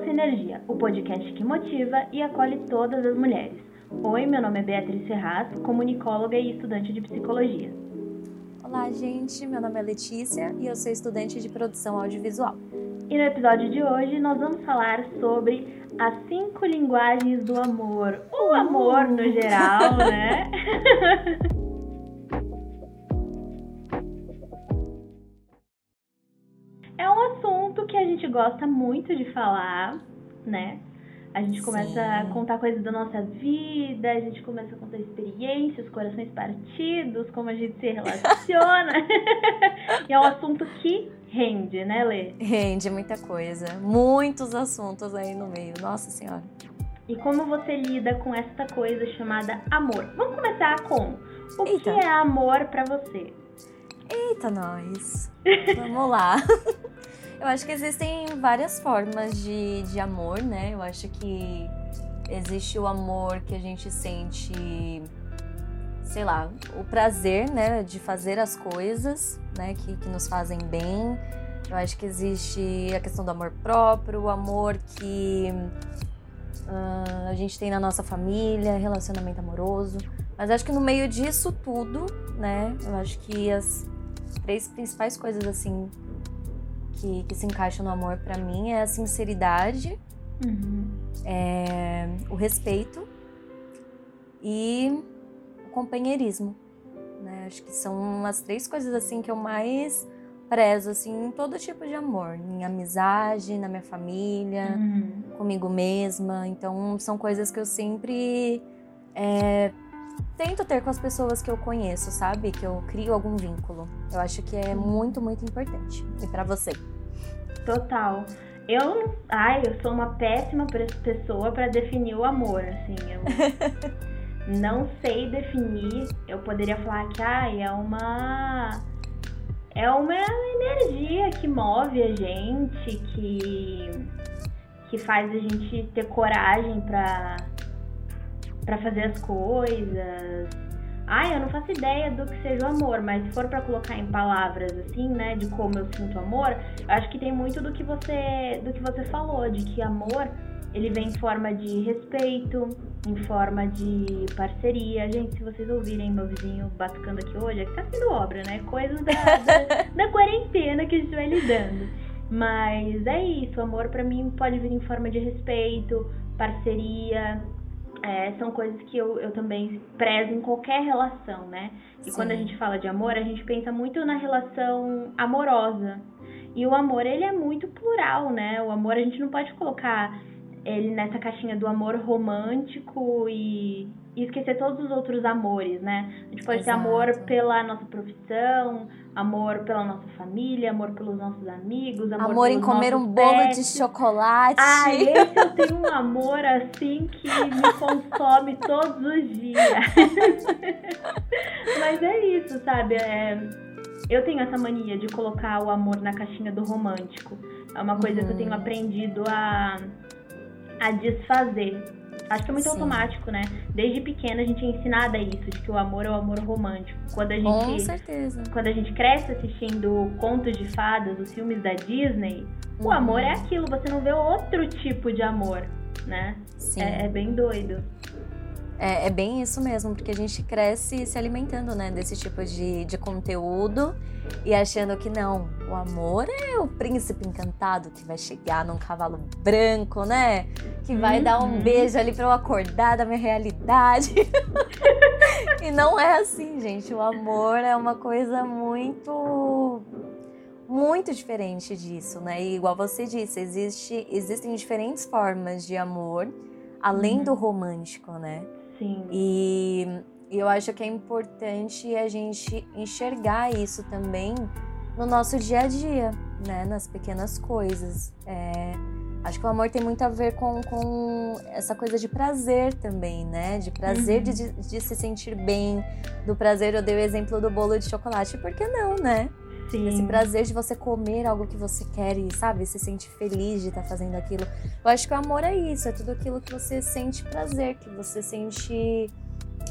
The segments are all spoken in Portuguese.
Doce Energia, o podcast que motiva e acolhe todas as mulheres. Oi, meu nome é Beatriz Ferraz, comunicóloga e estudante de psicologia. Olá, gente, meu nome é Letícia e eu sou estudante de produção audiovisual. E no episódio de hoje nós vamos falar sobre as cinco linguagens do amor, o amor no geral, né? gosta muito de falar, né? A gente começa Sim. a contar coisas da nossa vida, a gente começa a contar experiências, corações partidos, como a gente se relaciona. e é um assunto que rende, né, Lê? Rende muita coisa. Muitos assuntos aí no meio. Nossa Senhora. E como você lida com essa coisa chamada amor? Vamos começar com o Eita. que é amor para você? Eita, nós. Vamos lá. Eu acho que existem várias formas de, de amor, né? Eu acho que existe o amor que a gente sente, sei lá, o prazer, né, de fazer as coisas, né, que, que nos fazem bem. Eu acho que existe a questão do amor próprio, o amor que uh, a gente tem na nossa família, relacionamento amoroso. Mas acho que no meio disso tudo, né, eu acho que as três principais coisas assim que, que se encaixa no amor para mim é a sinceridade, uhum. é, o respeito e o companheirismo. Né? Acho que são as três coisas assim que eu mais prezo assim em todo tipo de amor, em amizade, na minha família, uhum. comigo mesma. Então são coisas que eu sempre é, tento ter com as pessoas que eu conheço, sabe? Que eu crio algum vínculo. Eu acho que é muito, muito importante. E para você? Total. Eu, ai, eu sou uma péssima pessoa para definir o amor, assim. Eu não sei definir. Eu poderia falar que, ai, é uma é uma energia que move a gente, que que faz a gente ter coragem para para fazer as coisas. Ai, eu não faço ideia do que seja o amor, mas se for para colocar em palavras assim, né, de como eu sinto amor, eu acho que tem muito do que você do que você falou, de que amor ele vem em forma de respeito, em forma de parceria. Gente, se vocês ouvirem meu vizinho batucando aqui hoje, é que tá sendo obra, né? Coisas da, da, da quarentena que a gente vai lidando. Mas é isso, amor para mim pode vir em forma de respeito, parceria, é, são coisas que eu, eu também prezo em qualquer relação, né? E Sim. quando a gente fala de amor, a gente pensa muito na relação amorosa. E o amor, ele é muito plural, né? O amor, a gente não pode colocar ele nessa caixinha do amor romântico e, e esquecer todos os outros amores, né? A gente pode Exato. ter amor pela nossa profissão, amor pela nossa família, amor pelos nossos amigos, amor, amor em comer um bolo pets. de chocolate. Ah, esse eu tenho um amor assim que me consome todos os dias. Mas é isso, sabe? É, eu tenho essa mania de colocar o amor na caixinha do romântico. É uma coisa uhum. que eu tenho uhum. aprendido a, a desfazer. Acho que é muito Sim. automático, né? Desde pequena a gente é ensinada isso, de que o amor é o amor romântico. Quando a gente, Com certeza. Quando a gente cresce assistindo contos de fadas, os filmes da Disney, uhum. o amor é aquilo, você não vê outro tipo de amor, né? Sim. É, é bem doido. É, é, bem isso mesmo, porque a gente cresce se alimentando, né, desse tipo de, de conteúdo e achando que não, o amor é o príncipe encantado que vai chegar num cavalo branco, né? Que vai uhum. dar um uhum. beijo ali para eu acordar da minha realidade. e não é assim, gente. O amor é uma coisa muito muito diferente disso, né? E igual você disse, existe, existem diferentes formas de amor além uhum. do romântico, né? Sim. E, eu acho que é importante a gente enxergar isso também no nosso dia a dia, né? Nas pequenas coisas. É, acho que o amor tem muito a ver com, com essa coisa de prazer também, né? De prazer uhum. de, de se sentir bem, do prazer. Eu dei o exemplo do bolo de chocolate, por que não, né? Sim. Esse prazer de você comer algo que você quer e, sabe, se sente feliz de estar tá fazendo aquilo. Eu acho que o amor é isso, é tudo aquilo que você sente prazer, que você sente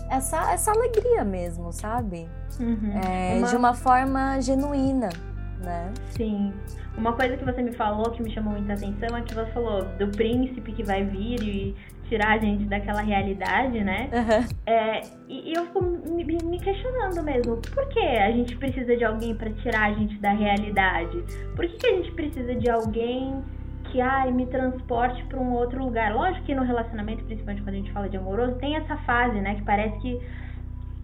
essa, essa alegria mesmo, sabe? Uhum. É, uma... De uma forma genuína. né? Sim. Uma coisa que você me falou que me chamou muita atenção é que você falou do príncipe que vai vir e tirar a gente daquela realidade, né? Uhum. É, e, e, eu fico me, me, questionando mesmo, por que a gente precisa de alguém para tirar a gente da realidade? Por que, que a gente precisa de alguém que ai, me transporte para um outro lugar? Lógico que no relacionamento, principalmente quando a gente fala de amoroso, tem essa fase, né? Que parece que,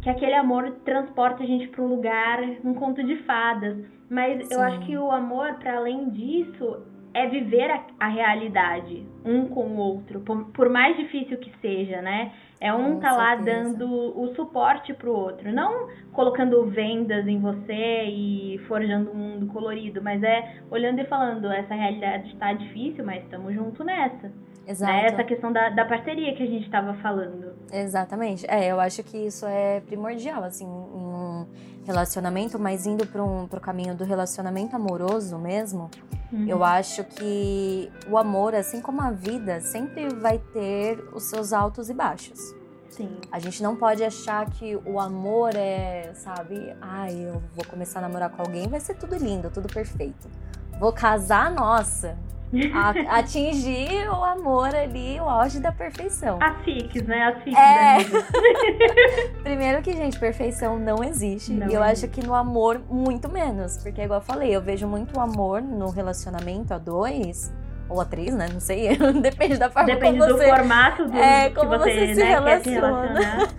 que aquele amor transporta a gente para um lugar, um conto de fadas. Mas Sim. eu acho que o amor, para além disso, é viver a, a, realidade um com o outro, por, por, mais difícil que seja, né? É um com tá lá dando o suporte pro outro, não colocando vendas em você e forjando um mundo colorido, mas é olhando e falando, essa realidade está difícil, mas estamos juntos nessa. Exato. Né? Essa questão da, da parceria que a gente estava falando. Exatamente. É, eu acho que isso é primordial, assim, em um relacionamento, mas indo para um, o caminho do relacionamento amoroso mesmo, uhum. eu acho que o amor, assim como a vida, sempre vai ter os seus altos e baixos. Sim. A gente não pode achar que o amor é, sabe, ai, ah, eu vou começar a namorar com alguém, vai ser tudo lindo, tudo perfeito. Vou casar, nossa, a, atingir o amor ali, o auge da perfeição. As fiques, né? As fiques é... Primeiro que, gente, perfeição não existe. Não e eu existe. acho que no amor, muito menos. Porque, igual eu falei, eu vejo muito amor no relacionamento a dois ou a três, né? Não sei, depende da forma Depende como você... do formato do é, como que você, você se né, relaciona.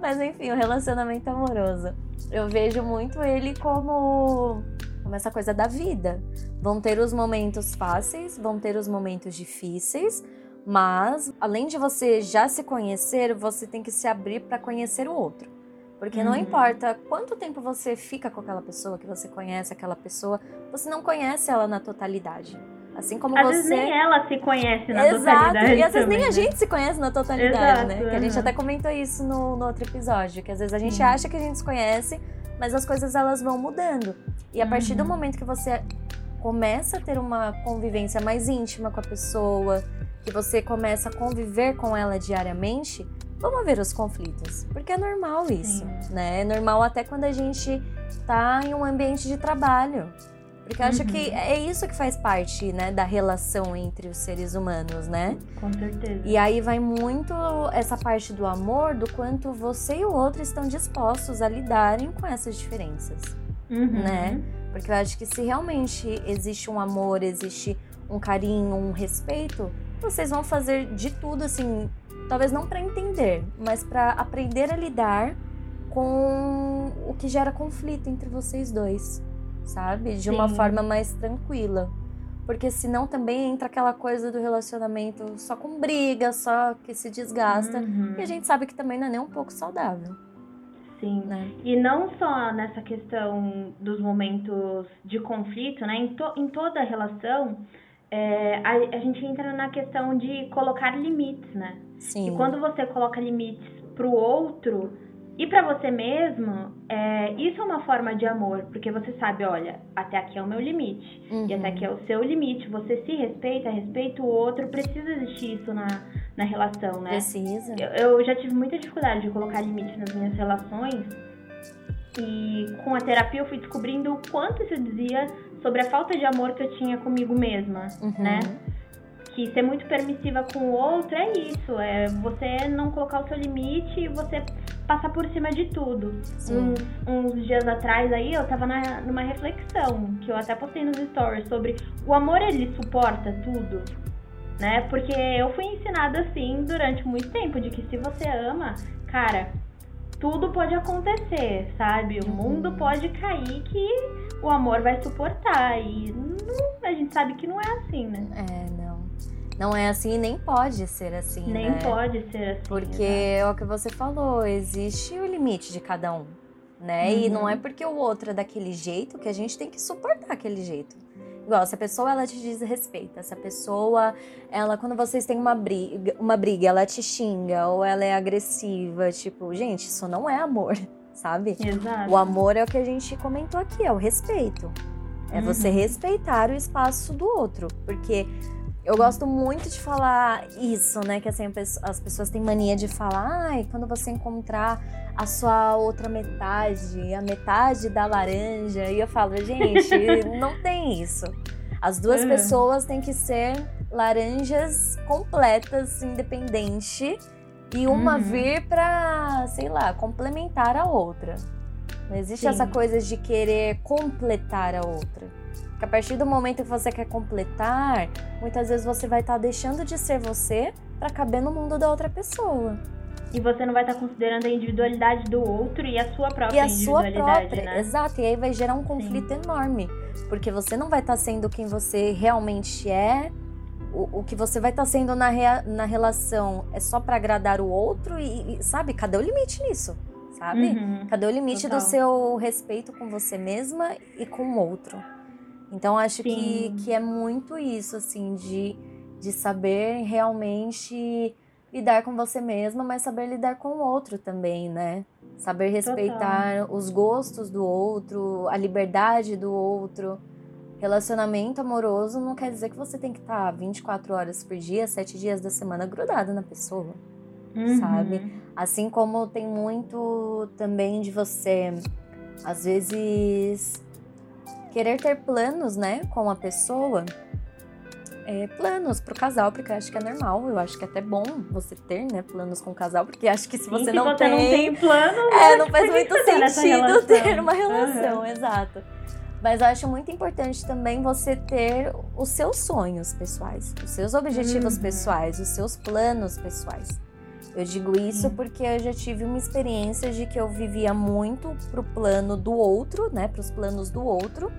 Mas enfim, o relacionamento amoroso. Eu vejo muito ele como como essa coisa da vida. Vão ter os momentos fáceis, vão ter os momentos difíceis, mas além de você já se conhecer, você tem que se abrir para conhecer o outro. Porque uhum. não importa quanto tempo você fica com aquela pessoa, que você conhece aquela pessoa, você não conhece ela na totalidade. Assim como às você. Vezes nem ela se conhece na Exato. totalidade. E às vezes também, nem né? a gente se conhece na totalidade, Exato, né? Que a gente até comentou isso no, no outro episódio. Que às vezes a gente uhum. acha que a gente se conhece, mas as coisas elas vão mudando. E a partir do uhum. momento que você começa a ter uma convivência mais íntima com a pessoa, que você começa a conviver com ela diariamente, vão haver os conflitos, porque é normal isso, Sim. né? É normal até quando a gente tá em um ambiente de trabalho. Porque eu acho uhum. que é isso que faz parte, né, da relação entre os seres humanos, né? Com certeza. E aí vai muito essa parte do amor, do quanto você e o outro estão dispostos a lidarem com essas diferenças, uhum. né? Porque eu acho que se realmente existe um amor, existe um carinho, um respeito, vocês vão fazer de tudo assim, talvez não para entender, mas para aprender a lidar com o que gera conflito entre vocês dois sabe? De Sim. uma forma mais tranquila. Porque senão também entra aquela coisa do relacionamento só com briga, só que se desgasta. Uhum. E a gente sabe que também não é nem um pouco saudável. Sim. Né? E não só nessa questão dos momentos de conflito, né? Em, to, em toda a relação, é, a, a, gente entra na questão de colocar limites, né? Sim. E quando você coloca limites pro outro, e para você mesmo, é, isso é uma forma de amor, porque você sabe, olha, até aqui é o meu limite, uhum. e até aqui é o seu limite. Você se respeita, respeita o outro, precisa existir isso na, na relação, né? Precisa. Eu, eu já tive muita dificuldade de colocar limite nas minhas relações, e com a terapia eu fui descobrindo o quanto isso dizia sobre a falta de amor que eu tinha comigo mesma, uhum. né? que ser muito permissiva com o outro é isso, é você não colocar o seu limite e você passar por cima de tudo. Uns, uns, dias atrás aí eu tava na, numa reflexão, que eu até postei nos stories, sobre o amor ele suporta tudo, né? Porque eu fui ensinada assim durante muito tempo, de que se você ama, cara, tudo pode acontecer, sabe? O mundo uhum. pode cair que o amor vai suportar. E não, a gente sabe que não é assim, né? É, não. Não é assim e nem pode ser assim. Nem né? pode ser assim. Porque é o que você falou, existe o limite de cada um. Né? Uhum. E não é porque o outro é daquele jeito que a gente tem que suportar aquele jeito. Igual, se a pessoa ela te desrespeita, se a pessoa, ela, quando vocês têm uma briga, uma briga, ela te xinga ou ela é agressiva, tipo, gente, isso não é amor, sabe? Exato. O amor é o que a gente comentou aqui, é o respeito. É uhum. você respeitar o espaço do outro. Porque Eu gosto muito de falar isso, né? Que assim, as pessoas têm mania de falar, ai, quando você encontrar a sua outra metade, a metade da laranja. E eu falo, gente, não tem isso. As duas uhum. pessoas têm que ser laranjas completas, independente, e uma uhum. vir pra, sei lá, complementar a outra. Não existe Sim. essa coisa de querer completar a outra. Porque a partir do momento que você quer completar, muitas vezes você vai estar tá deixando de ser você para caber no mundo da outra pessoa. E você não vai estar tá considerando a individualidade do outro e a sua própria e a individualidade, sua própria, né? Exato, e aí vai gerar um conflito Sim. enorme. Porque você não vai estar tá sendo quem você realmente é, o, o que você vai estar tá sendo na, rea, na relação é só para agradar o outro e, e, sabe, cadê o limite nisso? Sabe? Uhum, cadê o limite total. do seu respeito com você mesma e com o outro? Então acho que, que é muito isso, assim, de, de saber realmente lidar com você mesma, mas saber lidar com o outro também, né? Saber respeitar Total. os gostos do outro, a liberdade do outro. Relacionamento amoroso não quer dizer que você tem que estar 24 horas por dia, 7 dias da semana grudado na pessoa. Uhum. Sabe? Assim como tem muito também de você, às vezes, querer ter planos, né, com a pessoa. É, planos pro casal, porque eu acho que é normal, eu acho que é até bom você ter, né, planos com o casal, porque acho que se você, Sim, não, se tem, não tem plano, é, não faz muito sentido ter uma relação, uhum. exato. Mas eu acho muito importante também você ter os seus sonhos pessoais, os seus objetivos uhum. pessoais, os seus planos pessoais. Eu digo isso uhum. porque eu já tive uma experiência de que eu vivia muito pro plano do outro, né, pros planos do outro,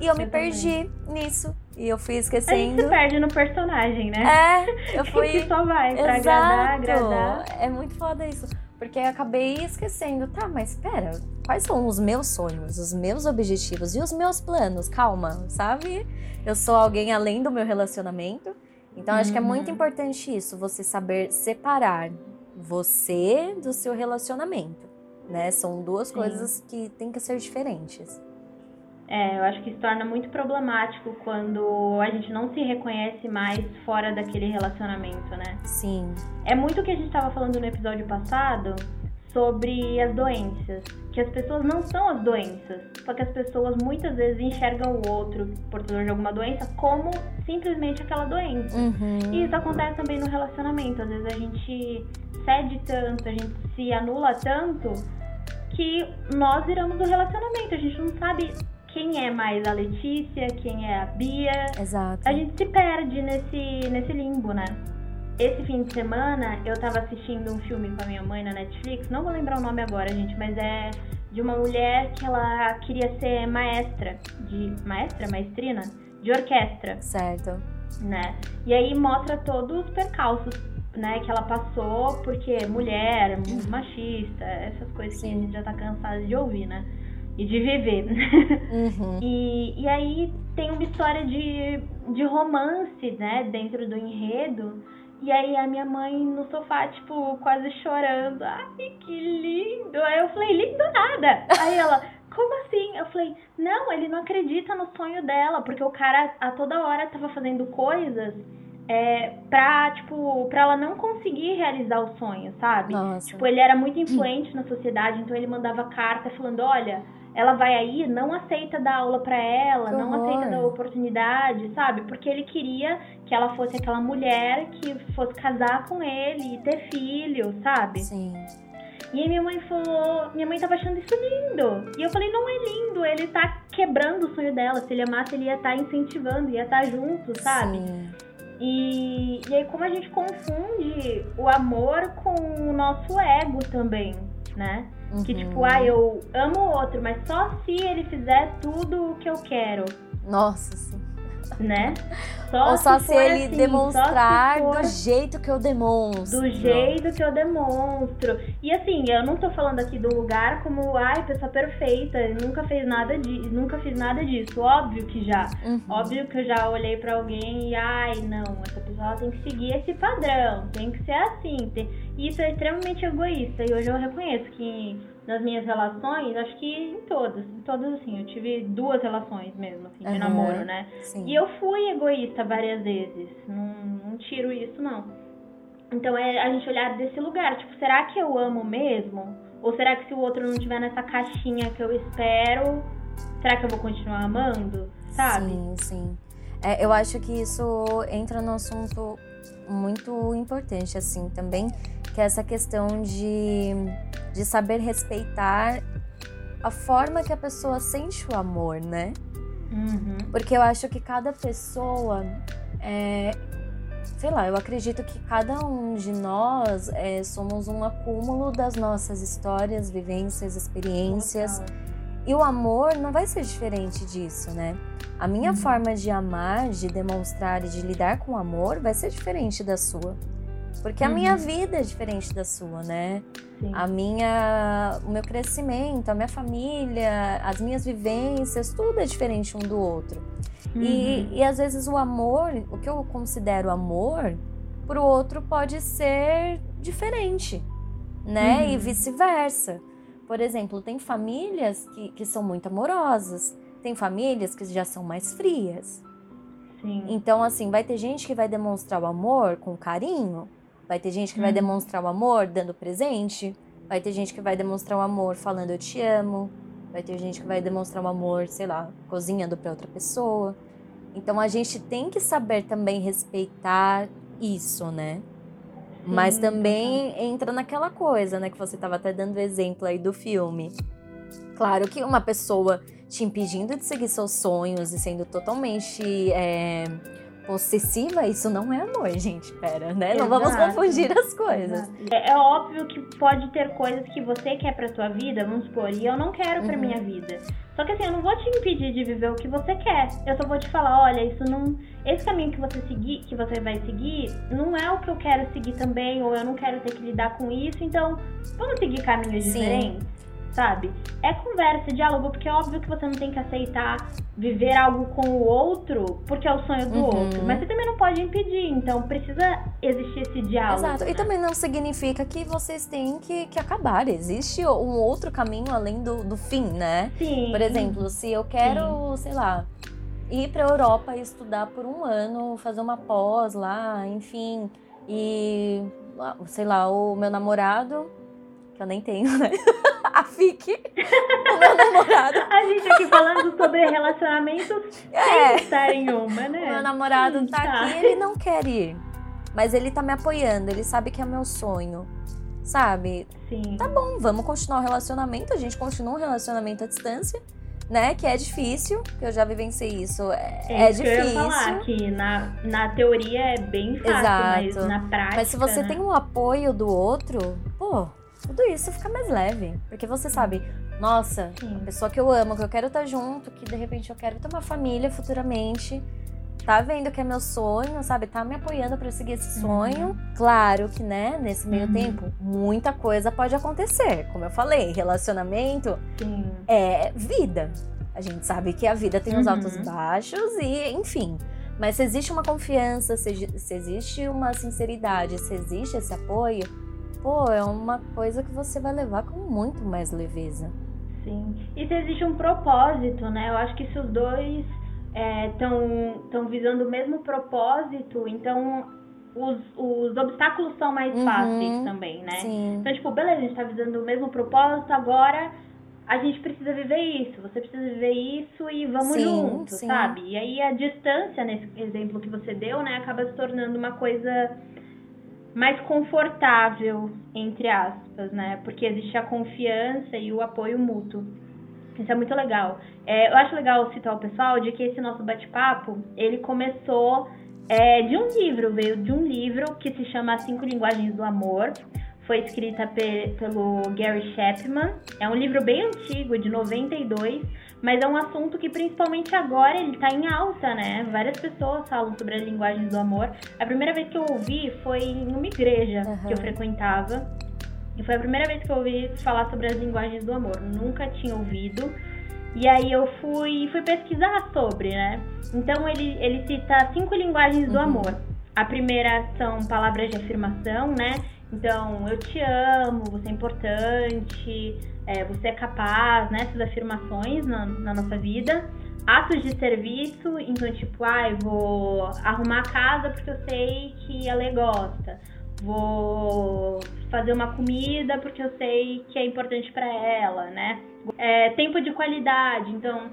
e eu, me também. perdi nisso. E eu fui esquecendo. A se perde no personagem, né? É, eu fui. que só vai pra Exato. agradar, agradar. É muito foda isso. Porque eu acabei esquecendo, tá, mas pera, quais são os meus sonhos, os meus objetivos e os meus planos? Calma, sabe? Eu sou alguém além do meu relacionamento. Então uhum. acho que é muito uhum. importante isso, você saber separar você do seu relacionamento, né? São duas Sim. coisas que têm que ser diferentes. É, eu acho que se torna muito problemático quando a gente não se reconhece mais fora daquele relacionamento, né? Sim. É muito o que a gente estava falando no episódio passado sobre as doenças. Que as pessoas não são as doenças, só que as pessoas muitas vezes enxergam o outro portador de alguma doença como simplesmente aquela doença. Uhum. E isso acontece também no relacionamento. Às vezes a gente cede tanto, a gente se anula tanto que nós viramos do relacionamento. A gente não sabe quem é mais a Letícia, quem é a Bia. Exato. A gente se perde nesse, nesse limbo, né? Esse fim de semana eu tava assistindo um filme com a minha mãe na Netflix, não vou lembrar o nome agora, gente, mas é de uma mulher que ela queria ser maestra, de maestra, maestrina, de orquestra. Certo. Né? E aí mostra todos os percalços, né, que ela passou porque mulher, machista, essas coisas Sim. que a gente já tá cansado de ouvir, né? E de viver. Uhum. e, e aí tem uma história de, de romance, né, dentro do enredo. E aí a minha mãe no sofá, tipo, quase chorando. Ai, que lindo! Aí eu falei, lindo nada! Aí ela, como assim? Eu falei, não, ele não acredita no sonho dela, porque o cara a toda hora tava fazendo coisas é, pra, tipo, pra ela não conseguir realizar o sonho, sabe? Nossa. Tipo, ele era muito influente na sociedade, então ele mandava carta falando, olha, ela vai aí, não aceita dar aula para ela, que não horror. aceita dar oportunidade, sabe? Porque ele queria que ela fosse aquela mulher que fosse casar com ele e ter filho, sabe? Sim. E aí minha mãe falou, minha mãe tava achando isso lindo. E eu falei, não é lindo, ele tá quebrando o sonho dela. Se ele amasse, ele ia estar tá incentivando, ia estar tá junto, sabe? Sim. E, e aí como a gente confunde o amor com o nosso ego também, né? Uhum. Que tipo, ah, eu amo o outro, mas só se ele fizer tudo o que eu quero. Nossa, sim né? Só Ou só se, se ele assim, demonstrar se do jeito que eu demonstro. Do jeito que eu demonstro. E assim, eu não tô falando aqui do lugar como, ai, pessoa perfeita, nunca fez nada de, nunca fiz nada disso. Óbvio que já. Uhum. Óbvio que eu já olhei para alguém e, ai, não, essa pessoa tem que seguir esse padrão, tem que ser assim. Tem... E isso é extremamente egoísta. E hoje eu reconheço que nas minhas relações, acho que em todas, em todas assim, eu tive duas relações mesmo, assim, de Uhum. namoro, né? Sim. E eu fui egoísta várias vezes, não, não tiro isso não. Então é a gente olhar desse lugar, tipo, será que eu amo mesmo? Ou será que se o outro não tiver nessa caixinha que eu espero, será que eu vou continuar amando? Sabe? Sim, sim. É, eu acho que isso entra num assunto muito importante, assim, também, que é essa questão de, de saber respeitar a forma que a pessoa sente o amor, né? Uhum. Porque eu acho que cada pessoa é. Sei lá, eu acredito que cada um de nós é, somos um acúmulo das nossas histórias, vivências, experiências. E o amor não vai ser diferente disso, né? A minha Uhum. forma de amar, de demonstrar e de lidar com o amor vai ser diferente da sua. Porque a Uhum. minha vida é diferente da sua, né? Sim. A minha, o meu crescimento, a minha família, as minhas vivências, tudo é diferente um do outro. Uhum. E, e às vezes o amor, o que eu considero amor, pro outro pode ser diferente, né? Uhum. E vice-versa. Por exemplo, tem famílias que, que são muito amorosas, tem famílias que já são mais frias. Sim. Então, assim, vai ter gente que vai demonstrar o amor com carinho, vai ter gente que vai Uhum. demonstrar o amor dando presente, vai ter gente que vai demonstrar o amor falando eu te amo, vai ter gente que vai demonstrar o amor, sei lá, cozinhando para outra pessoa. Então, a gente tem que saber também respeitar isso, né? Mas Sim, também entra naquela coisa, né? Que você estava até dando exemplo aí do filme. Claro que uma pessoa te impedindo de seguir seus sonhos e sendo totalmente é, possessiva, isso não é amor, gente. Pera, né? Não vamos Exato. confundir as coisas. É, é óbvio que pode ter coisas que você quer pra tua vida, vamos supor, e eu não quero pra Uhum. minha vida. Só que assim, eu não vou te impedir de viver o que você quer. Eu só vou te falar, olha, isso não. Esse caminho que você seguir, que você vai seguir, não é o que eu quero seguir também, ou eu não quero ter que lidar com isso, então vamos seguir caminhos Sim. diferentes, sabe? É conversa, diálogo, porque é óbvio que você não tem que aceitar viver algo com o outro porque é o sonho do Uhum. outro. Mas você também não pode impedir, então precisa existir esse diálogo. Exato. E né? também não significa que vocês têm que, que acabar. Existe um outro caminho além do, do fim, né? Sim. Por exemplo, se eu quero, sei lá, ir para Europa e estudar por um ano, fazer uma pós lá, enfim, e sei lá, o meu namorado, que eu nem tenho, né? A FIC, o meu namorado. A gente aqui falando sobre relacionamentos sem É, estar em uma, né? o meu namorado Sim, tá tá. aqui, ele não quer ir. Mas ele tá me apoiando, ele sabe que é meu sonho. Sabe? Sim. Tá bom, vamos continuar o relacionamento, a gente continua um relacionamento à distância, né? Que é difícil, que eu já vivenciei isso. É, é isso que eu ia difícil. falar, que na, na teoria é bem fácil, mas Exato. na prática. Mas se você né? tem o apoio do outro, pô, tudo isso fica mais leve. Porque você sabe, nossa, Sim. a pessoa que eu amo, que eu quero estar junto, que de repente eu quero ter uma família futuramente, tá vendo que é meu sonho, sabe? Tá me apoiando pra seguir esse sonho. Claro que, né, nesse meio Uhum. tempo, muita coisa pode acontecer. Como eu falei, relacionamento Sim. é vida. A gente sabe que a vida tem os Uhum. altos e baixos e, enfim. Mas se existe uma confiança, se, se existe uma sinceridade, se existe esse apoio, pô, é uma coisa que você vai levar com muito mais leveza. Sim. E se existe um propósito, né? Eu acho que se os dois estão estão visando o mesmo propósito, então os, os obstáculos são mais Uhum. fáceis também, né? Sim. Então, tipo, beleza, a gente tá visando o mesmo propósito, agora a gente precisa viver isso, você precisa viver isso e vamos Sim, junto, sim. sabe? E aí a distância, nesse exemplo que você deu, né, acaba se tornando uma coisa mais confortável, entre aspas, né? Porque existe a confiança e o apoio mútuo. Isso é muito legal. É, eu acho legal citar o pessoal de que esse nosso bate-papo, ele começou é, de um livro, veio de um livro que se chama Cinco Linguagens do Amor. Foi escrita pe- pelo Gary Chapman. É um livro bem antigo, de 92, mas é um assunto que principalmente agora ele tá em alta, né? Várias pessoas falam sobre as linguagens do amor. A primeira vez que eu ouvi foi em uma igreja que eu frequentava. E foi a primeira vez que eu ouvi falar sobre as linguagens do amor. Nunca tinha ouvido. E aí eu fui, fui pesquisar sobre, né? Então ele, ele cita cinco linguagens do Uhum. amor. A primeira são palavras de afirmação, né? Então, eu te amo, você é importante, é, você é capaz, né? Essas afirmações na, na nossa vida. Atos de serviço, então, tipo, ah, vou arrumar a casa porque eu sei que ela gosta. Vou fazer uma comida porque eu sei que é importante para ela, né? É, tempo de qualidade, então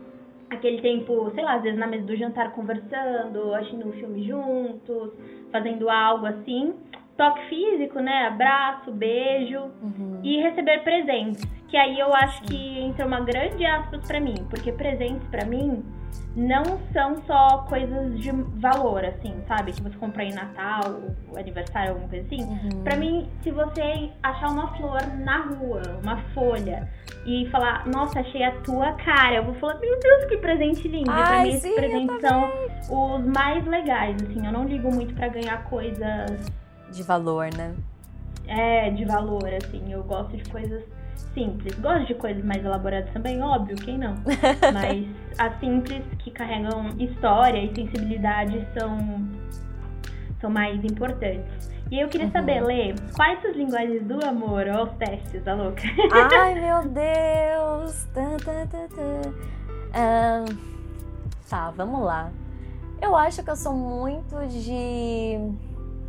aquele tempo, sei lá, às vezes na mesa do jantar conversando, assistindo um filme juntos, fazendo algo assim. Toque físico, né? Abraço, beijo uhum. E receber presentes. Que aí eu acho que entra uma grande aspas para mim, porque presentes para mim não são só coisas de valor, assim, sabe? Que você compra em Natal, aniversário, alguma coisa assim. Uhum. Pra mim, se você achar uma flor na rua, uma folha, e falar, nossa, achei a tua cara, eu vou falar, meu Deus, que presente lindo. Ai, pra mim, sim, esses presentes são os mais legais, assim. Eu não ligo muito para ganhar coisas. De valor, né? É, de valor, assim. Eu gosto de coisas simples. Gosto de coisas mais elaboradas também, óbvio, quem não? Mas as simples que carregam história e sensibilidade são, são mais importantes. E eu queria uhum. saber, Lê, quais as linguagens do amor ou os testes, a louca? Ai, meu Deus! Tá, tá, tá, tá. Um, tá, vamos lá. Eu acho que eu sou muito de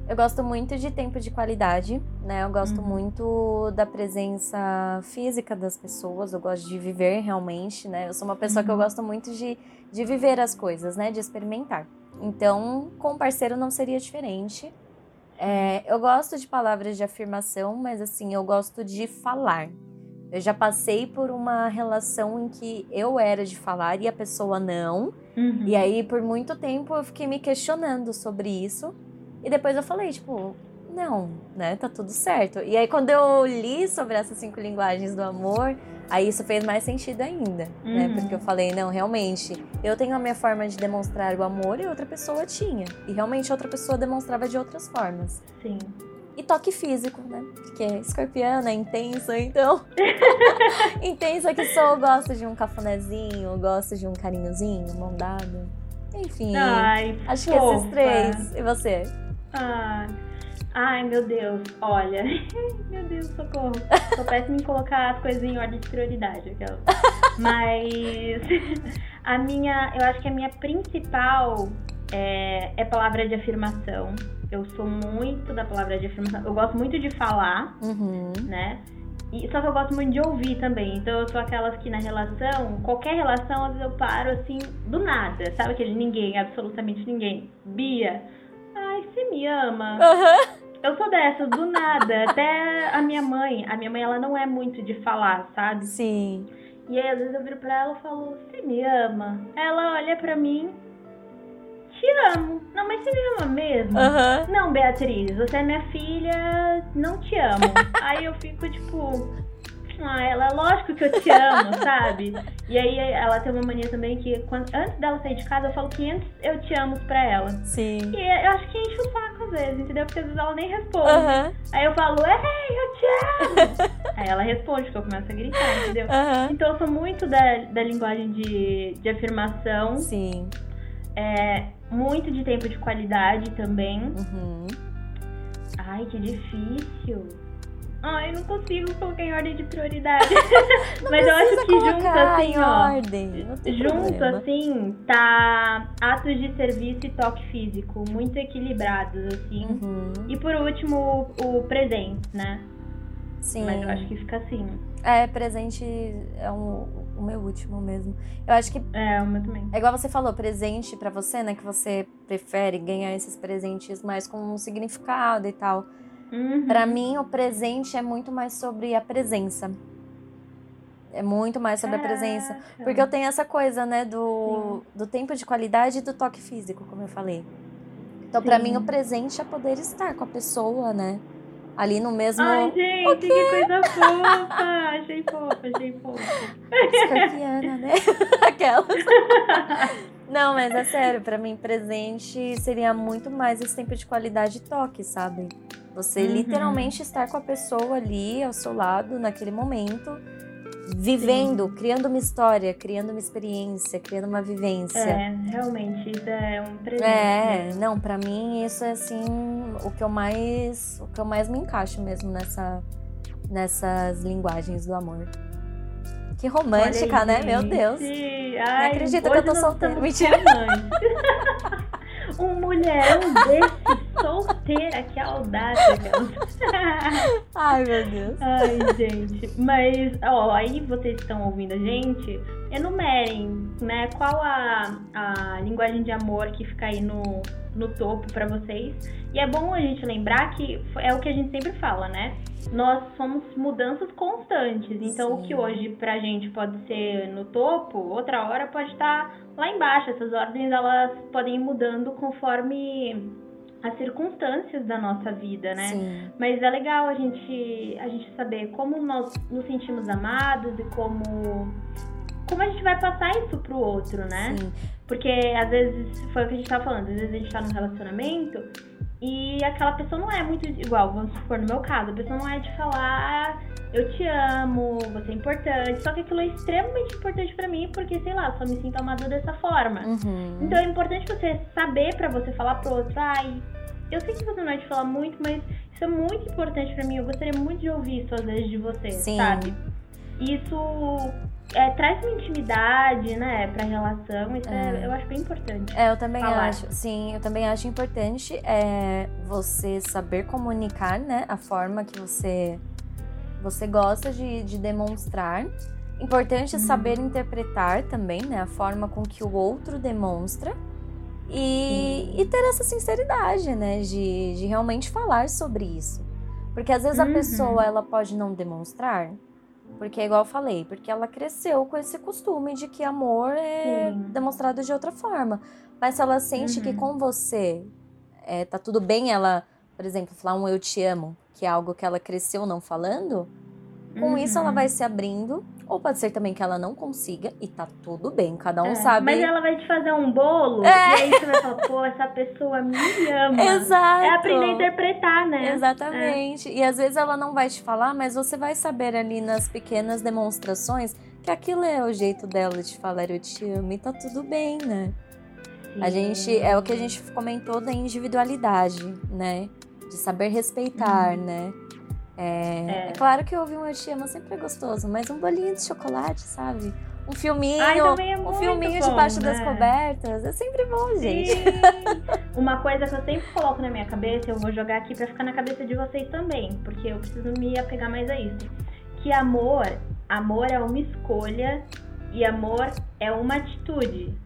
eu gosto muito de tempo de qualidade, né? Eu gosto uhum. muito da presença física das pessoas, eu gosto de viver realmente, né? Eu sou uma pessoa uhum. que eu uhum. gosto muito de, de viver as coisas, né? De experimentar. Então, com o parceiro não seria diferente. É, eu gosto de palavras de afirmação, mas assim, eu gosto de falar. Eu já passei por uma relação em que eu era de falar e a pessoa não. Uhum. E aí, por muito tempo, eu fiquei me questionando sobre isso. E depois eu falei, tipo, não, né? Tá tudo certo. E aí, quando eu li sobre essas cinco linguagens do amor, aí isso fez mais sentido ainda, né? uhum. né? Porque eu falei, não, realmente, eu tenho a minha forma de demonstrar o amor e outra pessoa tinha. E realmente outra pessoa demonstrava de outras formas. Sim. E toque físico, né? Porque escorpiana é intensa, então. intensa que sou, gosto de um cafunézinho, gosto de um carinhozinho, mão dada. Enfim. Ai, acho que esses três. E você? Ah, ai, meu Deus. Olha. meu Deus, socorro. Tô péssimo em colocar as coisas em ordem de prioridade. Aquela. Mas a minha. Eu acho que a minha principal é, é palavra de afirmação. Eu sou muito da palavra de afirmação. Eu gosto muito de falar, uhum. né? E, só que eu gosto muito de ouvir também. Então eu sou aquelas que na relação, qualquer relação, às vezes eu paro assim, do nada. Sabe aquele ninguém, absolutamente ninguém. Bia, ai, você me ama. Uhum. Eu sou dessas, do nada. Até a minha mãe, a minha mãe, ela não é muito de falar, sabe? Sim. E aí, às vezes eu viro pra ela e falo, você me ama? Ela olha pra mim, te amo. Não, mas você me ama mesmo? Uhum. Não, Beatriz, você é minha filha, não te amo. aí eu fico tipo, ah, ela, lógico que eu te amo, sabe? E aí ela tem uma mania também que quando, antes dela sair de casa eu falo 500 eu te amo pra ela. Sim. E eu acho que enche o saco às vezes, entendeu? Porque às vezes ela nem responde. Uhum. Aí eu falo, ei, eu te amo! aí ela responde, porque eu começo a gritar, entendeu? Uhum. Então eu sou muito da, da linguagem de, de afirmação. Sim. É, muito de tempo de qualidade também. Uhum. Ai, que difícil. Ai, não consigo colocar em ordem de prioridade. Mas eu acho que junto assim, ó. Ordem, junto problema. assim, tá atos de serviço e toque físico, muito equilibrados, assim. Uhum. E por último, o, o presente, né? Sim. Mas eu acho que fica assim. É, presente é um, o meu último mesmo. Eu acho que. É, o meu também. É igual você falou, presente para você, né? Que você prefere ganhar esses presentes mais com um significado e tal. Uhum. Para mim, o presente é muito mais sobre a presença. É muito mais sobre Caraca. a presença. Porque eu tenho essa coisa, né, do, do tempo de qualidade e do toque físico, como eu falei. Então, para mim, o presente é poder estar com a pessoa, né? Ali no mesmo. Ai, gente, que coisa fofa! achei fofa, achei fofa. Escorpiana, né? Aquelas. Não, mas é sério, para mim, presente seria muito mais esse tempo de qualidade e toque, sabe? Você uhum. literalmente estar com a pessoa ali ao seu lado naquele momento, vivendo, Sim. criando uma história, criando uma experiência, criando uma vivência. É, realmente, isso é um presente. É, não, para mim isso é assim o que eu mais, o que eu mais me encaixo mesmo nessa nessas linguagens do amor. Que romântica, Olha né? aí, Meu Deus. gente. Não Ai, acredito que eu tô solteira. Mentira. um mulherão desse, solteira, que audácia, cara. Ai, meu Deus. Ai, gente. Mas, ó, aí vocês estão ouvindo a gente, enumerem, né, qual a, a linguagem de amor que fica aí no, no topo pra vocês. E é bom a gente lembrar que é o que a gente sempre fala, né? Nós somos mudanças constantes. Então, o Sim. que hoje pra gente pode ser no topo, outra hora pode estar lá embaixo. Essas ordens, elas podem ir mudando conforme as circunstâncias da nossa vida, né? Sim. Mas é legal a gente, a gente saber como nós nos sentimos amados e como, como a gente vai passar isso pro outro, né? Sim. Porque às vezes, foi o que a gente tava falando, às vezes a gente tá num relacionamento e aquela pessoa não é muito igual, vamos supor, no meu caso, a pessoa não é de falar eu te amo, você é importante, só que aquilo é extremamente importante pra mim porque, sei lá, eu só me sinto amada dessa forma. Uhum. Então é importante você saber pra você falar pro outro, ai, eu sei que você não é de falar muito, mas isso é muito importante pra mim. Eu gostaria muito de ouvir isso às vezes de você, Sim. sabe? Isso é, traz uma intimidade, né, pra relação. Isso é. É. eu acho bem importante. É, eu também falar. acho. Sim, eu também acho importante é, você saber comunicar, né? A forma que você, você gosta de, de demonstrar. Importante Uhum. saber interpretar também, né? A forma com que o outro demonstra. E, e ter essa sinceridade, né? De, de realmente falar sobre isso. Porque às vezes a Uhum. pessoa, ela pode não demonstrar. Porque é igual eu falei, porque ela cresceu com esse costume de que amor é Sim. demonstrado de outra forma. Mas se ela sente que Uhum. com você é, tá tudo bem ela, por exemplo, falar um eu te amo, que é algo que ela cresceu não falando, com isso ela Uhum. vai se abrindo. Ou pode ser também que ela não consiga e tá tudo bem, cada um É, sabe. Mas ela vai te fazer um bolo É. e aí você vai falar, pô, essa pessoa me ama. Exato. É aprender a interpretar, né? Exatamente. E às vezes ela não vai te falar, mas você vai saber ali nas pequenas demonstrações que aquilo é o jeito dela de falar eu te amo e tá tudo bem, né? A gente é o que a gente comentou da individualidade, né? De saber respeitar, né? É, É. é claro que ouvir um eu te amo sempre é gostoso, mas um bolinho de chocolate, sabe? Um filminho, Ai, é um filminho bom, debaixo né? das cobertas, é sempre bom, gente. Sim. Uma coisa que eu sempre coloco na minha cabeça, eu vou jogar aqui pra ficar na cabeça de vocês também, porque eu preciso me apegar mais a isso. Que amor, amor é uma escolha e amor é uma atitude.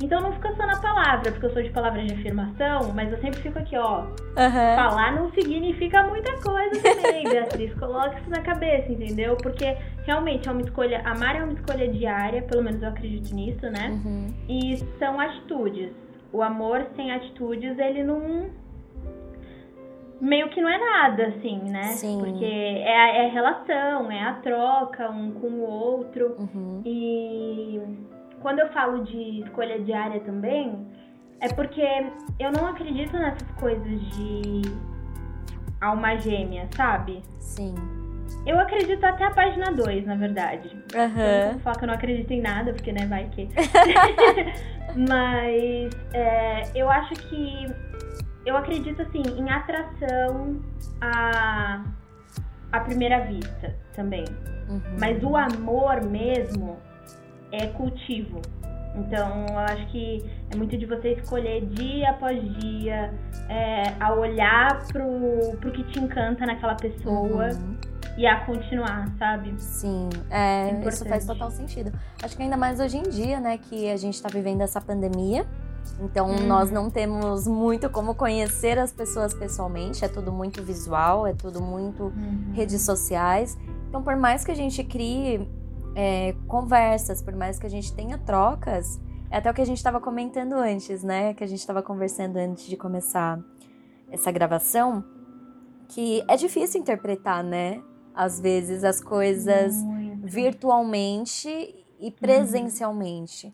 Então não fica só na palavra, porque eu sou de palavras de afirmação, mas eu sempre fico aqui, ó. Aham. Falar não significa muita coisa também, Beatriz. Coloca isso na cabeça, entendeu? Porque realmente é uma escolha. Amar é uma escolha diária, pelo menos eu acredito nisso, né? Uhum. E são atitudes. O amor sem atitudes, ele não. Meio que não é nada, assim, né? Sim. Porque é a, é a relação, é a troca um com o outro. Uhum. E quando eu falo de escolha diária também, é porque eu não acredito nessas coisas de alma gêmea, sabe? Sim. Eu acredito até a página 2, na verdade. Aham. vou falar que eu não acredito em nada, porque, né, vai que. Mas é, eu acho que. Eu acredito, assim, em atração à, à primeira vista também. Uhum. Mas o amor mesmo é cultivo. Então, eu acho que é muito de você escolher dia após dia, é, a olhar pro, pro que te encanta naquela pessoa Uhum. e a continuar, sabe? Sim, é, É isso faz total sentido. Acho que ainda mais hoje em dia, né, que a gente tá vivendo essa pandemia. Então, Uhum. nós não temos muito como conhecer as pessoas pessoalmente, é tudo muito visual, é tudo muito redes sociais. Então, por mais que a gente crie é, conversas, por mais que a gente tenha trocas, é até o que a gente estava comentando antes, né? Que a gente estava conversando antes de começar essa gravação, que é difícil interpretar, né? Às vezes as coisas Muito. virtualmente e presencialmente.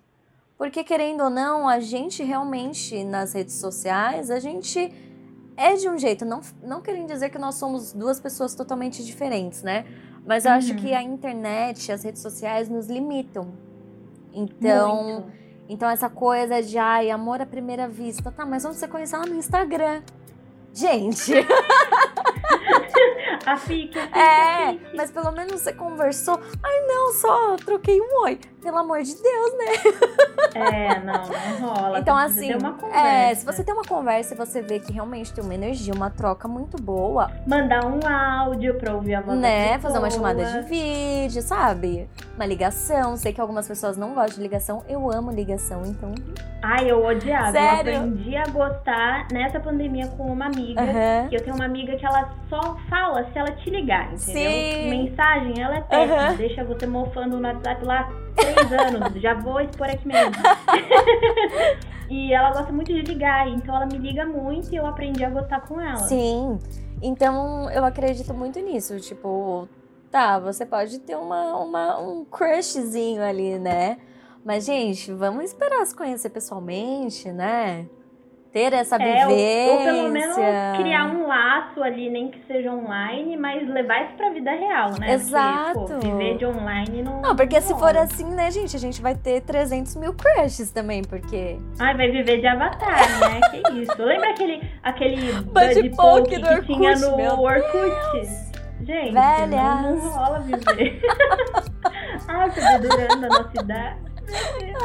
Porque, querendo ou não, a gente realmente, nas redes sociais, a gente é de um jeito. Não, não querendo dizer que nós somos duas pessoas totalmente diferentes, né? Mas eu acho Uhum. que a internet, as redes sociais nos limitam. Então, Muito. então essa coisa de, ai, amor à primeira vista. Tá, mas onde você conheceu ela no Instagram? Gente, A fique, a fique, É, a fique. mas pelo menos você conversou. Ai, não, só troquei um oi. Pelo amor de Deus, né? É, não, não rola. Então, assim, é, se você tem uma conversa e você vê que realmente tem uma energia, uma troca muito boa, Mandar um áudio pra ouvir a voz né? Fazer uma chamada de vídeo, sabe? Uma ligação. Sei que algumas pessoas não gostam de ligação. Eu amo ligação, então. Ai, eu odiava. Sério? Eu aprendi a gostar nessa pandemia com uma amiga. Aham. Que eu tenho uma amiga que ela só fala se ela te ligar, entendeu? Sim. Mensagem, ela é péssima. Aham. Deixa você mofando no WhatsApp lá três anos. Já vou expor aqui mesmo. e ela gosta muito de ligar, então ela me liga muito e eu aprendi a gostar com ela. Sim. Então, eu acredito muito nisso. Tipo, tá, você pode ter uma, uma, um crushzinho ali, né? Mas, gente, vamos esperar se conhecer pessoalmente, né? Ter essa É, ou, vivência. ou pelo menos criar um laço ali, nem que seja online, mas levar isso pra vida real, né? Exato. Porque, pô, viver de online não. Não, porque se for assim, né, gente, a gente vai ter 300 mil crushes também, porque... Ai, vai viver de avatar, né? que isso. Lembra aquele, aquele Buddy Poke do que Orkut, tinha no Orkut? Gente, Velhas. não, não rola viver. Ai, tô dedurando a nossa idade.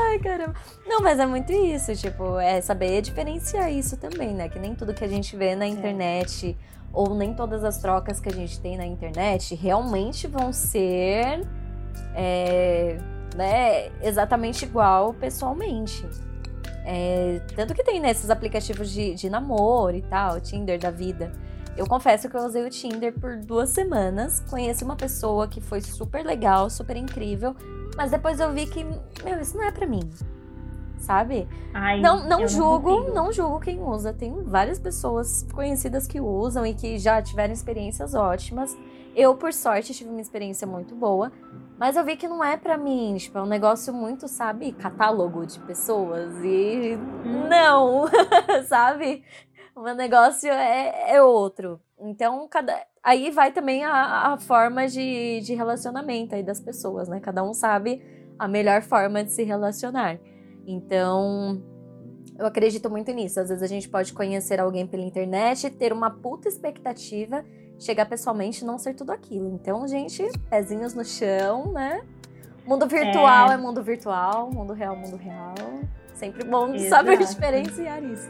Ai, caramba. Não, mas é muito isso, tipo, é saber diferenciar isso também, né? Que nem tudo que a gente vê na internet, ou nem todas as trocas que a gente tem na internet, realmente vão ser é, né, exatamente igual pessoalmente. É, tanto que tem nesses aplicativos de, de namoro e tal, Tinder da vida. Eu confesso que eu usei o Tinder por duas semanas, conheci uma pessoa que foi super legal, super incrível, mas depois eu vi que, meu, isso não é pra mim. Sabe? Ai, Não, não julgo, consigo. não, julgo quem usa. Tem várias pessoas conhecidas que usam e que já tiveram experiências ótimas. Eu, por sorte, tive uma experiência muito boa, mas eu vi que não é pra mim, tipo, é um negócio muito, sabe, catálogo de pessoas e Hum. não, sabe? O meu negócio é, é outro. Então, cada aí vai também a, a forma de, de relacionamento aí das pessoas, né? Cada um sabe a melhor forma de se relacionar. Então, eu acredito muito nisso. Às vezes a gente pode conhecer alguém pela internet, ter uma puta expectativa, chegar pessoalmente e não ser tudo aquilo. Então, gente, pezinhos no chão, né? Mundo virtual é, mundo virtual, mundo real, mundo real. Sempre bom saber Exato. diferenciar isso.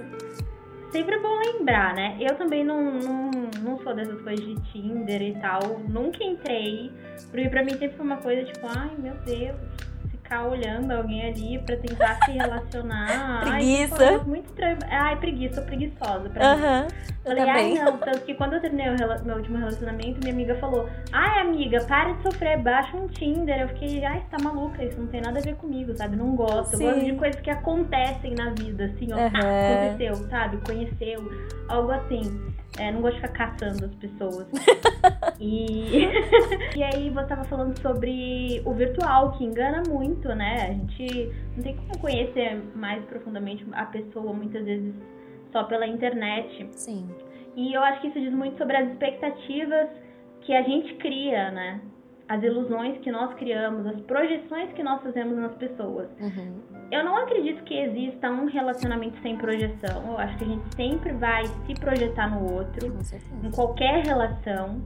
Sempre é bom lembrar, né? Eu também não, não, não sou dessas coisas de Tinder e tal. Nunca entrei. Porque pra mim sempre foi uma coisa tipo, ai meu Deus, ficar olhando alguém ali pra tentar se relacionar. Preguiça. Ai, muito estranho. Ai, preguiça, sou preguiçosa. Pra mim. Falei, também. ai não, tanto que quando eu terminei o meu último relacionamento, minha amiga falou, ai amiga, para de sofrer, baixa um Tinder. Eu fiquei, ai, você tá maluca, isso não tem nada a ver comigo, sabe? Não gosto. Eu gosto Sim. de coisas que acontecem na vida, assim, ó. Ah, aconteceu, sabe? Conheceu, algo assim. É, não gosto de ficar caçando as pessoas. e... e aí você tava falando sobre o virtual, que engana muito, né? A gente não tem como conhecer mais profundamente a pessoa, muitas vezes, só pela internet. Sim. E eu acho que isso diz muito sobre as expectativas que a gente cria, né? As ilusões que nós criamos, as projeções que nós fazemos nas pessoas. Uhum. Eu não acredito que exista um relacionamento sem projeção. Eu acho que a gente sempre vai se projetar no outro, em qualquer relação.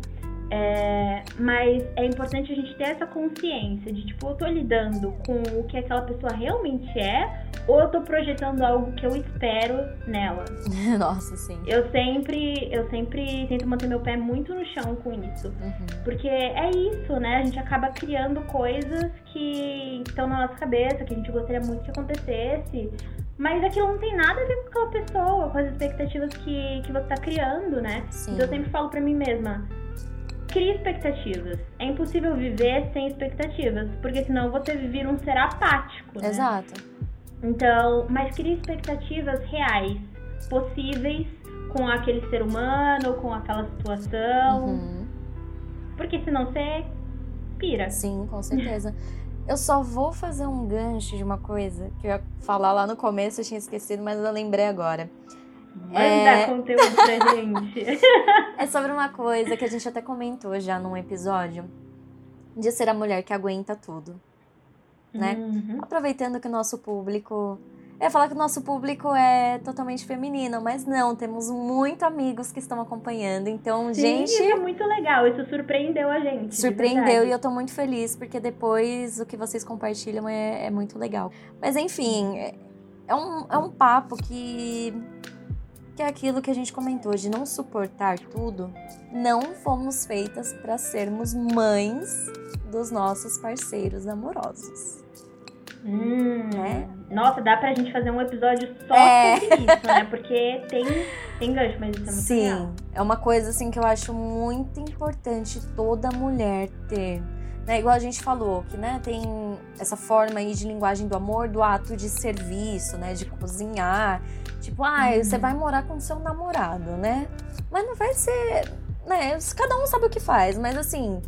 É, mas é importante a gente ter essa consciência de, tipo, eu tô lidando com o que aquela pessoa realmente é ou eu tô projetando algo que eu espero nela. Nossa, sim. Eu sempre, eu sempre tento manter meu pé muito no chão com isso. Uhum. Porque é isso, né? A gente acaba criando coisas que estão na nossa cabeça, que a gente gostaria muito que acontecesse. Mas aquilo não tem nada a ver com aquela pessoa, com as expectativas que, que você tá criando, né? Sim. Então eu sempre falo pra mim mesma, crie expectativas. É impossível viver sem expectativas, porque senão você vira um ser apático, né? Exato. Então, mas crie expectativas reais, possíveis com aquele ser humano, com aquela situação, Uhum. porque senão você pira. Sim, com certeza. Eu só vou fazer um gancho de uma coisa que eu ia falar lá no começo, eu tinha esquecido, mas eu lembrei agora. Manda É. conteúdo pra gente. É sobre uma coisa que a gente até comentou já num episódio de ser a mulher que aguenta tudo. Né? Uhum. Aproveitando que o nosso público Eu ia falar que o nosso público é totalmente feminino, mas não, temos muito amigos que estão acompanhando. Então, Sim, gente. Isso é muito legal, isso surpreendeu a gente. Surpreendeu e eu tô muito feliz, porque depois o que vocês compartilham é, é muito legal. Mas enfim, é, é um, é um papo que. Que é aquilo que a gente comentou, de não suportar tudo. Não fomos feitas para sermos mães dos nossos parceiros amorosos. Hum, Né? Nossa, dá pra gente fazer um episódio só É. sobre isso, né? Porque tem, tem gancho, mas isso é muito Sim, legal. é uma coisa assim que eu acho muito importante toda mulher ter. Né? Igual a gente falou, que né, tem essa forma aí de linguagem do amor, do ato de serviço, né? De cozinhar. Tipo, ah, Uhum. você vai morar com seu namorado, né? Mas não vai ser. Né? Cada um sabe o que faz, mas assim,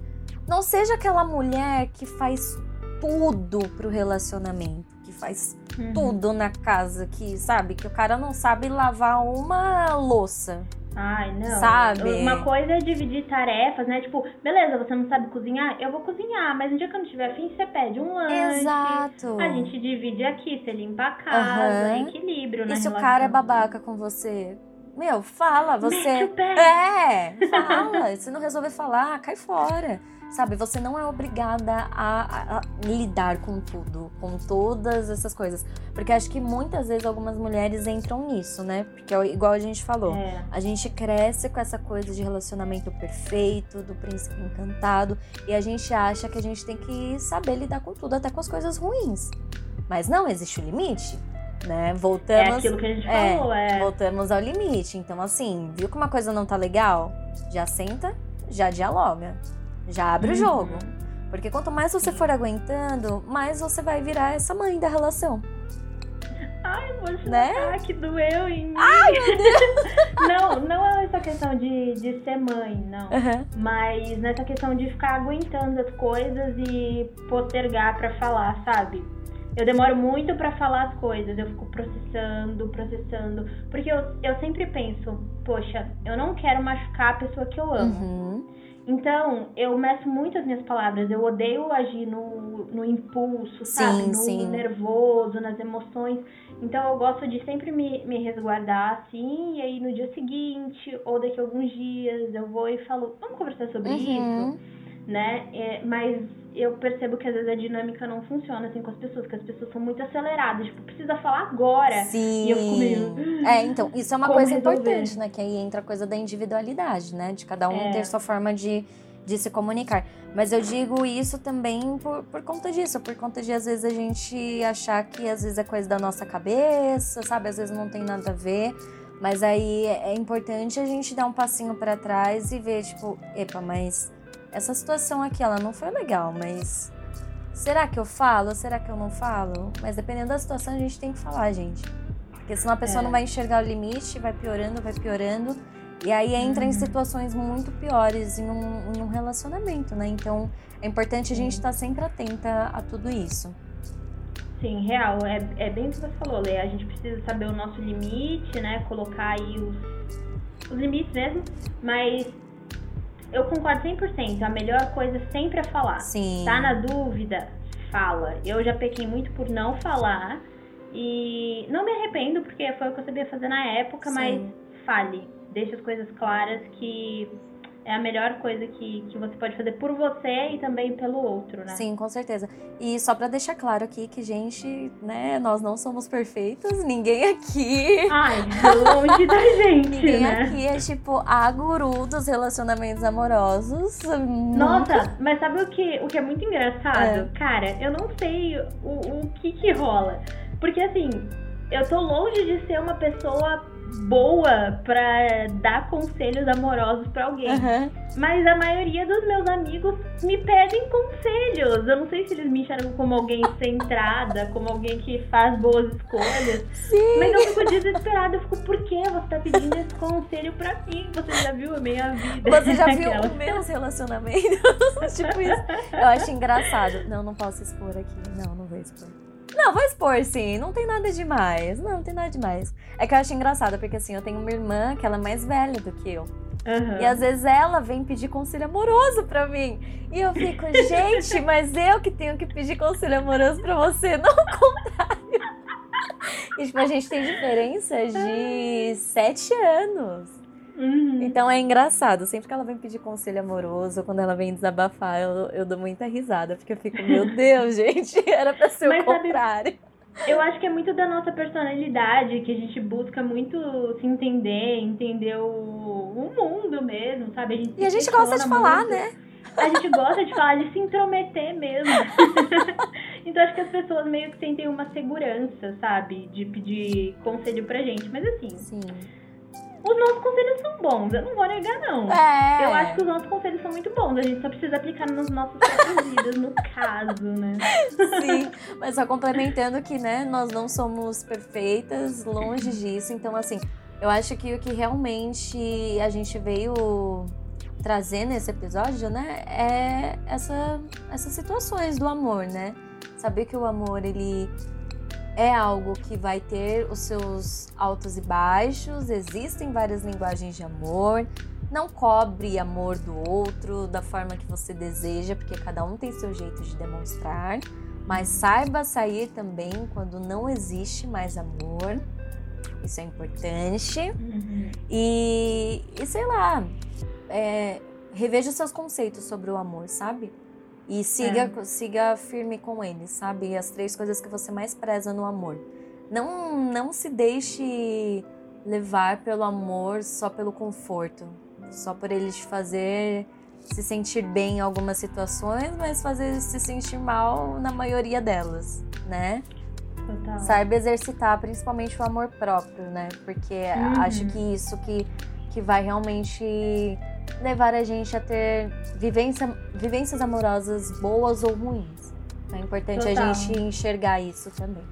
não seja aquela mulher que faz tudo pro relacionamento, que faz Uhum. tudo na casa, que sabe, que o cara não sabe lavar uma louça. Ai, não. Sabe? Uma coisa é dividir tarefas, né? Tipo, beleza, você não sabe cozinhar? Eu vou cozinhar, mas no dia que eu não tiver afim, você pede um lanche. Exato. A gente divide aqui, você limpa a casa, Aham. equilíbrio, né? E se o cara é babaca com você? Meu, fala, Mete você. o pé. É, fala. se não resolver falar, cai fora. Sabe, você não é obrigada a, a- a lidar com tudo, com todas essas coisas. Porque acho que muitas vezes algumas mulheres entram nisso, né? Porque é igual a gente falou. É. A gente cresce com essa coisa de relacionamento perfeito, do príncipe encantado, e a gente acha que a gente tem que saber lidar com tudo, até com as coisas ruins. Mas não existe o limite, né? É Voltamos, aquilo que a gente é, falou, é. voltamos ao limite. Então, assim, viu que uma coisa não tá legal? Já senta, já dialoga, já abre o Uhum. jogo. Porque quanto mais você for aguentando, mais você vai virar essa mãe da relação. Ai, vou chorar, Né? que doeu em mim. Ai, meu Deus! não, não é essa questão de, de ser mãe, não. Aham. Mas nessa questão de ficar aguentando as coisas e postergar pra falar, sabe? Eu demoro muito pra falar as coisas, eu fico processando, processando. Porque eu, eu sempre penso, poxa, eu não quero machucar a pessoa que eu amo. Uhum. Então, eu meço muito as minhas palavras. Eu odeio agir no, no impulso, sabe? Sim, No sim. nervoso, nas emoções. Então, eu gosto de sempre me, me resguardar assim. E aí, no dia seguinte, ou daqui a alguns dias, eu vou e falo: vamos conversar sobre isso? Né? É, mas eu percebo que às vezes a dinâmica não funciona assim com as pessoas, que as pessoas são muito aceleradas. Tipo, precisa falar agora. Sim. E eu fico meio. É, então, isso é uma Como coisa resolver? importante, né? Que aí entra a coisa da individualidade, né? De cada um É. ter sua forma de, de se comunicar. Mas eu digo isso também por, por conta disso, por conta de às vezes a gente achar que às vezes é coisa da nossa cabeça, sabe? Às vezes não tem nada a ver. Mas aí é importante a gente dar um passinho pra trás e ver, tipo, epa, mas essa situação aqui, ela não foi legal, mas será que eu falo? Será que eu não falo? Mas dependendo da situação, a gente tem que falar, gente. Porque senão a pessoa É. não vai enxergar o limite, vai piorando, vai piorando. E aí entra em Uhum. situações muito piores em um, em um relacionamento, né? Então é importante a gente estar sempre atenta a tudo isso. Sim, real. É, é bem o que você falou, Lê. A gente precisa saber o nosso limite, né? Colocar aí os, os limites mesmo. Mas eu concordo 100%. A melhor coisa sempre é falar. Sim. Tá na dúvida? Fala. Eu já pequei muito por não falar. E não me arrependo, porque foi o que eu sabia fazer na época, Sim. mas fale. Deixe as coisas claras que é a melhor coisa que, que você pode fazer por você e também pelo outro, né? Sim, com certeza. E só pra deixar claro aqui que, gente, né, nós não somos perfeitos, ninguém aqui. Ai, longe da gente, Ninguém né? aqui é tipo a guru dos relacionamentos amorosos. Nossa, mas sabe o que, o que é muito engraçado? Cara, eu não sei o, o que que rola. Porque assim, eu tô longe de ser uma pessoa boa pra dar conselhos amorosos pra alguém. Aham. Mas a maioria dos meus amigos me pedem conselhos. Eu não sei se eles me enxergam como alguém centrada, como alguém que faz boas escolhas. Sim. Mas eu fico desesperada. Eu fico, por que você tá pedindo esse conselho pra mim? Você já viu a minha vida? Você já viu Aquela. os meus relacionamentos? tipo isso. Eu acho engraçado. Não, não posso expor aqui. Não, não vou expor. Não, vou expor sim. Não tem nada demais. Não, não tem nada demais. É que eu acho engraçado, porque assim, eu tenho uma irmã que ela é mais velha do que eu. Aham. E às vezes ela vem pedir conselho amoroso pra mim. E eu fico, gente, mas eu que tenho que pedir conselho amoroso pra você, não o contrário. E, tipo, a gente tem diferença de sete anos. Uhum. Então é engraçado. Sempre que ela vem pedir conselho amoroso, quando ela vem desabafar, eu, eu dou muita risada. Porque eu fico, meu Deus, gente, era pra ser Mas o sabe- contrário. Eu acho que é muito da nossa personalidade, que a gente busca muito se entender, entender o, o mundo mesmo, sabe? A gente E a gente gosta de falar, muito. né? A gente gosta de falar, de se intrometer mesmo. então acho que as pessoas meio que sentem uma segurança, sabe? De pedir conselho pra gente. Mas assim, Sim. Os nossos conselhos são bons, eu não vou negar, não. É. Eu acho que os nossos conselhos são muito bons, a gente só precisa aplicar nossas próprias vidas, no caso, né? Sim, mas só complementando que, né, nós não somos perfeitas, longe disso. Então, assim, eu acho que o que realmente a gente veio trazer nesse episódio, né, é essa, essas situações do amor, né? Saber que o amor, ele é algo que vai ter os seus altos e baixos, existem várias linguagens de amor. Não cobre amor do outro da forma que você deseja, porque cada um tem seu jeito de demonstrar. Mas saiba sair também quando não existe mais amor. Isso é importante. E, e sei lá, é, reveja seus conceitos sobre o amor, sabe? E siga, siga firme com eles, sabe? As três coisas que você mais preza no amor. Não, não se deixe levar pelo amor só pelo conforto, só por ele te fazer se sentir bem em algumas situações, mas fazer se sentir mal na maioria delas, né? Total. Saiba exercitar principalmente o amor próprio, né? Porque Uhum. acho que isso que, que vai realmente levar a gente a ter vivência, vivências amorosas boas ou ruins. Então é importante a Total. gente enxergar isso também.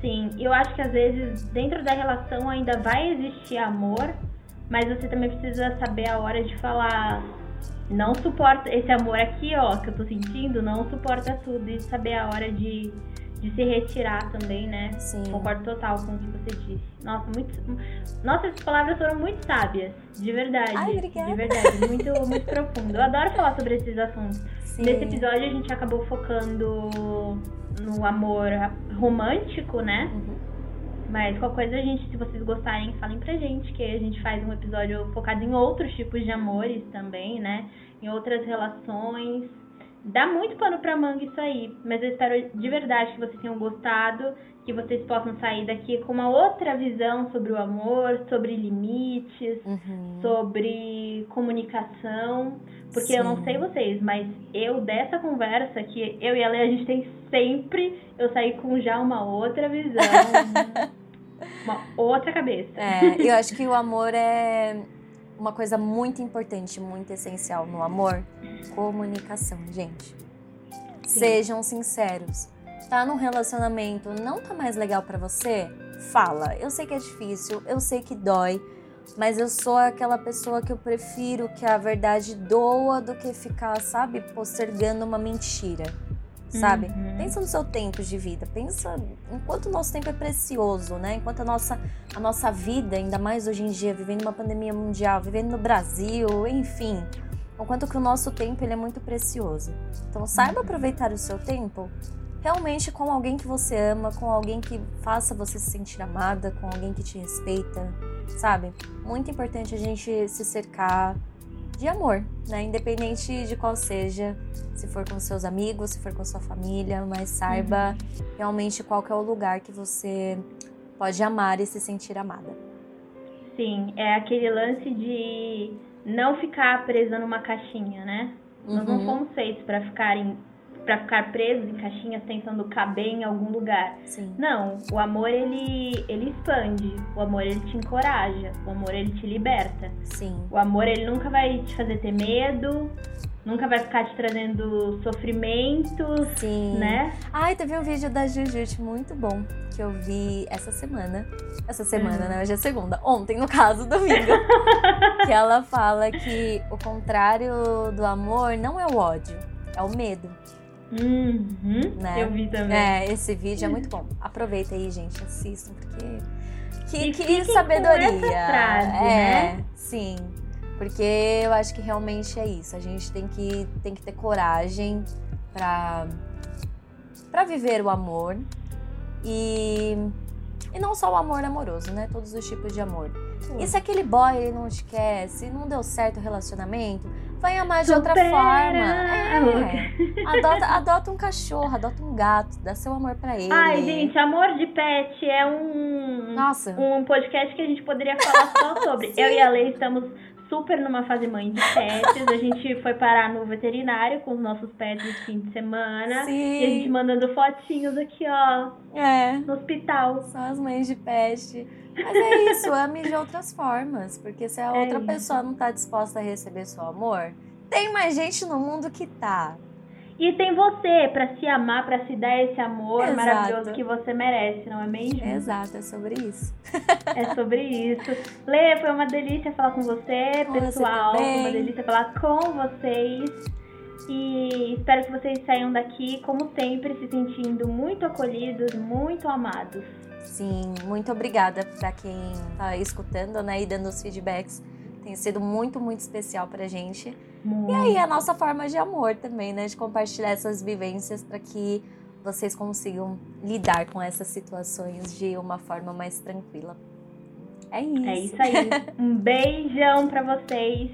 Sim, eu acho que às vezes dentro da relação ainda vai existir amor, mas você também precisa saber a hora de falar. Não suporta esse amor aqui, ó, que eu tô sentindo, não suporta tudo. E saber a hora de, de se retirar também, né? Sim. Concordo total com o que você disse. Nossa, muito. Nossa, essas palavras foram muito sábias. De verdade. Ai, obrigada. De verdade. Muito, muito profundo. Eu adoro falar sobre esses assuntos. Sim. Nesse episódio a gente acabou focando no amor romântico, né? Uhum. Mas qualquer coisa, a gente, se vocês gostarem, falem pra gente, que a gente faz um episódio focado em outros tipos de amores também, né? Em outras relações. Dá muito pano pra manga isso aí. Mas eu espero de verdade que vocês tenham gostado, que vocês possam sair daqui com uma outra visão sobre o amor, sobre limites, Uhum. sobre comunicação. Porque eu não Sim. sei vocês, mas eu dessa conversa que eu e a Lê, a gente tem sempre, eu saí com já uma outra visão, uma outra cabeça. É, eu acho que o amor é uma coisa muito importante, muito essencial no amor. Comunicação, gente. Sejam sinceros. Tá num relacionamento, não tá mais legal pra você? Fala. Eu sei que é difícil, eu sei que dói, mas eu sou aquela pessoa que eu prefiro que a verdade doa do que ficar, sabe, postergando uma mentira. Sabe? Uhum. Pensa no seu tempo de vida. Pensa enquanto o nosso tempo é precioso, né? Enquanto a nossa, a nossa vida, ainda mais hoje em dia, vivendo uma pandemia mundial, vivendo no Brasil, enfim. O quanto que o nosso tempo ele é muito precioso. Então saiba aproveitar o seu tempo realmente com alguém que você ama, com alguém que faça você se sentir amada, com alguém que te respeita, sabe? Muito importante a gente se cercar de amor, né? Independente de qual seja, se for com seus amigos, se for com sua família, mas saiba realmente qual que é o lugar que você pode amar e se sentir amada. Sim, é aquele lance de não ficar presa numa caixinha, né? Nós não Uhum. somos feitos pra ficarem para ficar presos em caixinhas tentando caber em algum lugar. Sim. Não, o amor ele ele expande, o amor ele te encoraja, o amor ele te liberta. Sim. O amor ele nunca vai te fazer ter medo, nunca vai ficar te trazendo sofrimentos, Sim. né? Ai, teve um vídeo da Jujutsu muito bom que eu vi essa semana. Essa semana, Uhum. né? Hoje é segunda. Ontem, no caso, domingo. que ela fala que o contrário do amor não é o ódio, é o medo. Uhum, Né? Eu vi também. É, esse vídeo é muito bom. Aproveita aí, gente, assistam, porque. Que, E que sabedoria! frase, é, né? sim. Porque eu acho que realmente é isso. A gente tem que, tem que ter coragem pra, pra viver o amor e E não só o amor amoroso, né? Todos os tipos de amor. E se aquele boy ele não te quer, se não deu certo o relacionamento, vai amar de outra forma. É. Adota, adota um cachorro, adota um gato, dá seu amor para ele. Ai, gente, amor de pet é um. Nossa. Um podcast que a gente poderia falar só sobre. Eu e a Lei estamos super numa fase mãe de pets. A gente foi parar no veterinário com os nossos pets no fim de semana. Sim. E a gente mandando fotinhos aqui, ó. É. No hospital. São as mães de pet. Mas é isso, ame de outras formas. Porque se a É outra pessoa não tá disposta a receber seu amor, tem mais gente no mundo que tá. E tem você pra se amar, pra se dar esse amor Exato. maravilhoso que você merece, não é mesmo? Exato, é sobre isso. É sobre isso. Lê, foi uma delícia falar com você, Com você pessoal. Foi uma delícia falar com vocês. E espero que vocês saiam daqui, como sempre, se sentindo muito acolhidos, muito amados. Sim, muito obrigada para quem tá escutando, né, e dando os feedbacks. Tem sido muito, muito especial pra gente. E aí, a nossa forma de amor também, né, de compartilhar essas vivências para que vocês consigam lidar com essas situações de uma forma mais tranquila. É isso. É isso aí. Um beijão pra vocês.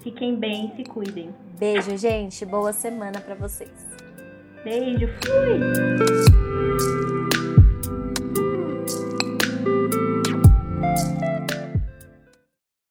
Fiquem bem, se cuidem. Beijo, gente. Boa semana para vocês. Beijo, fui!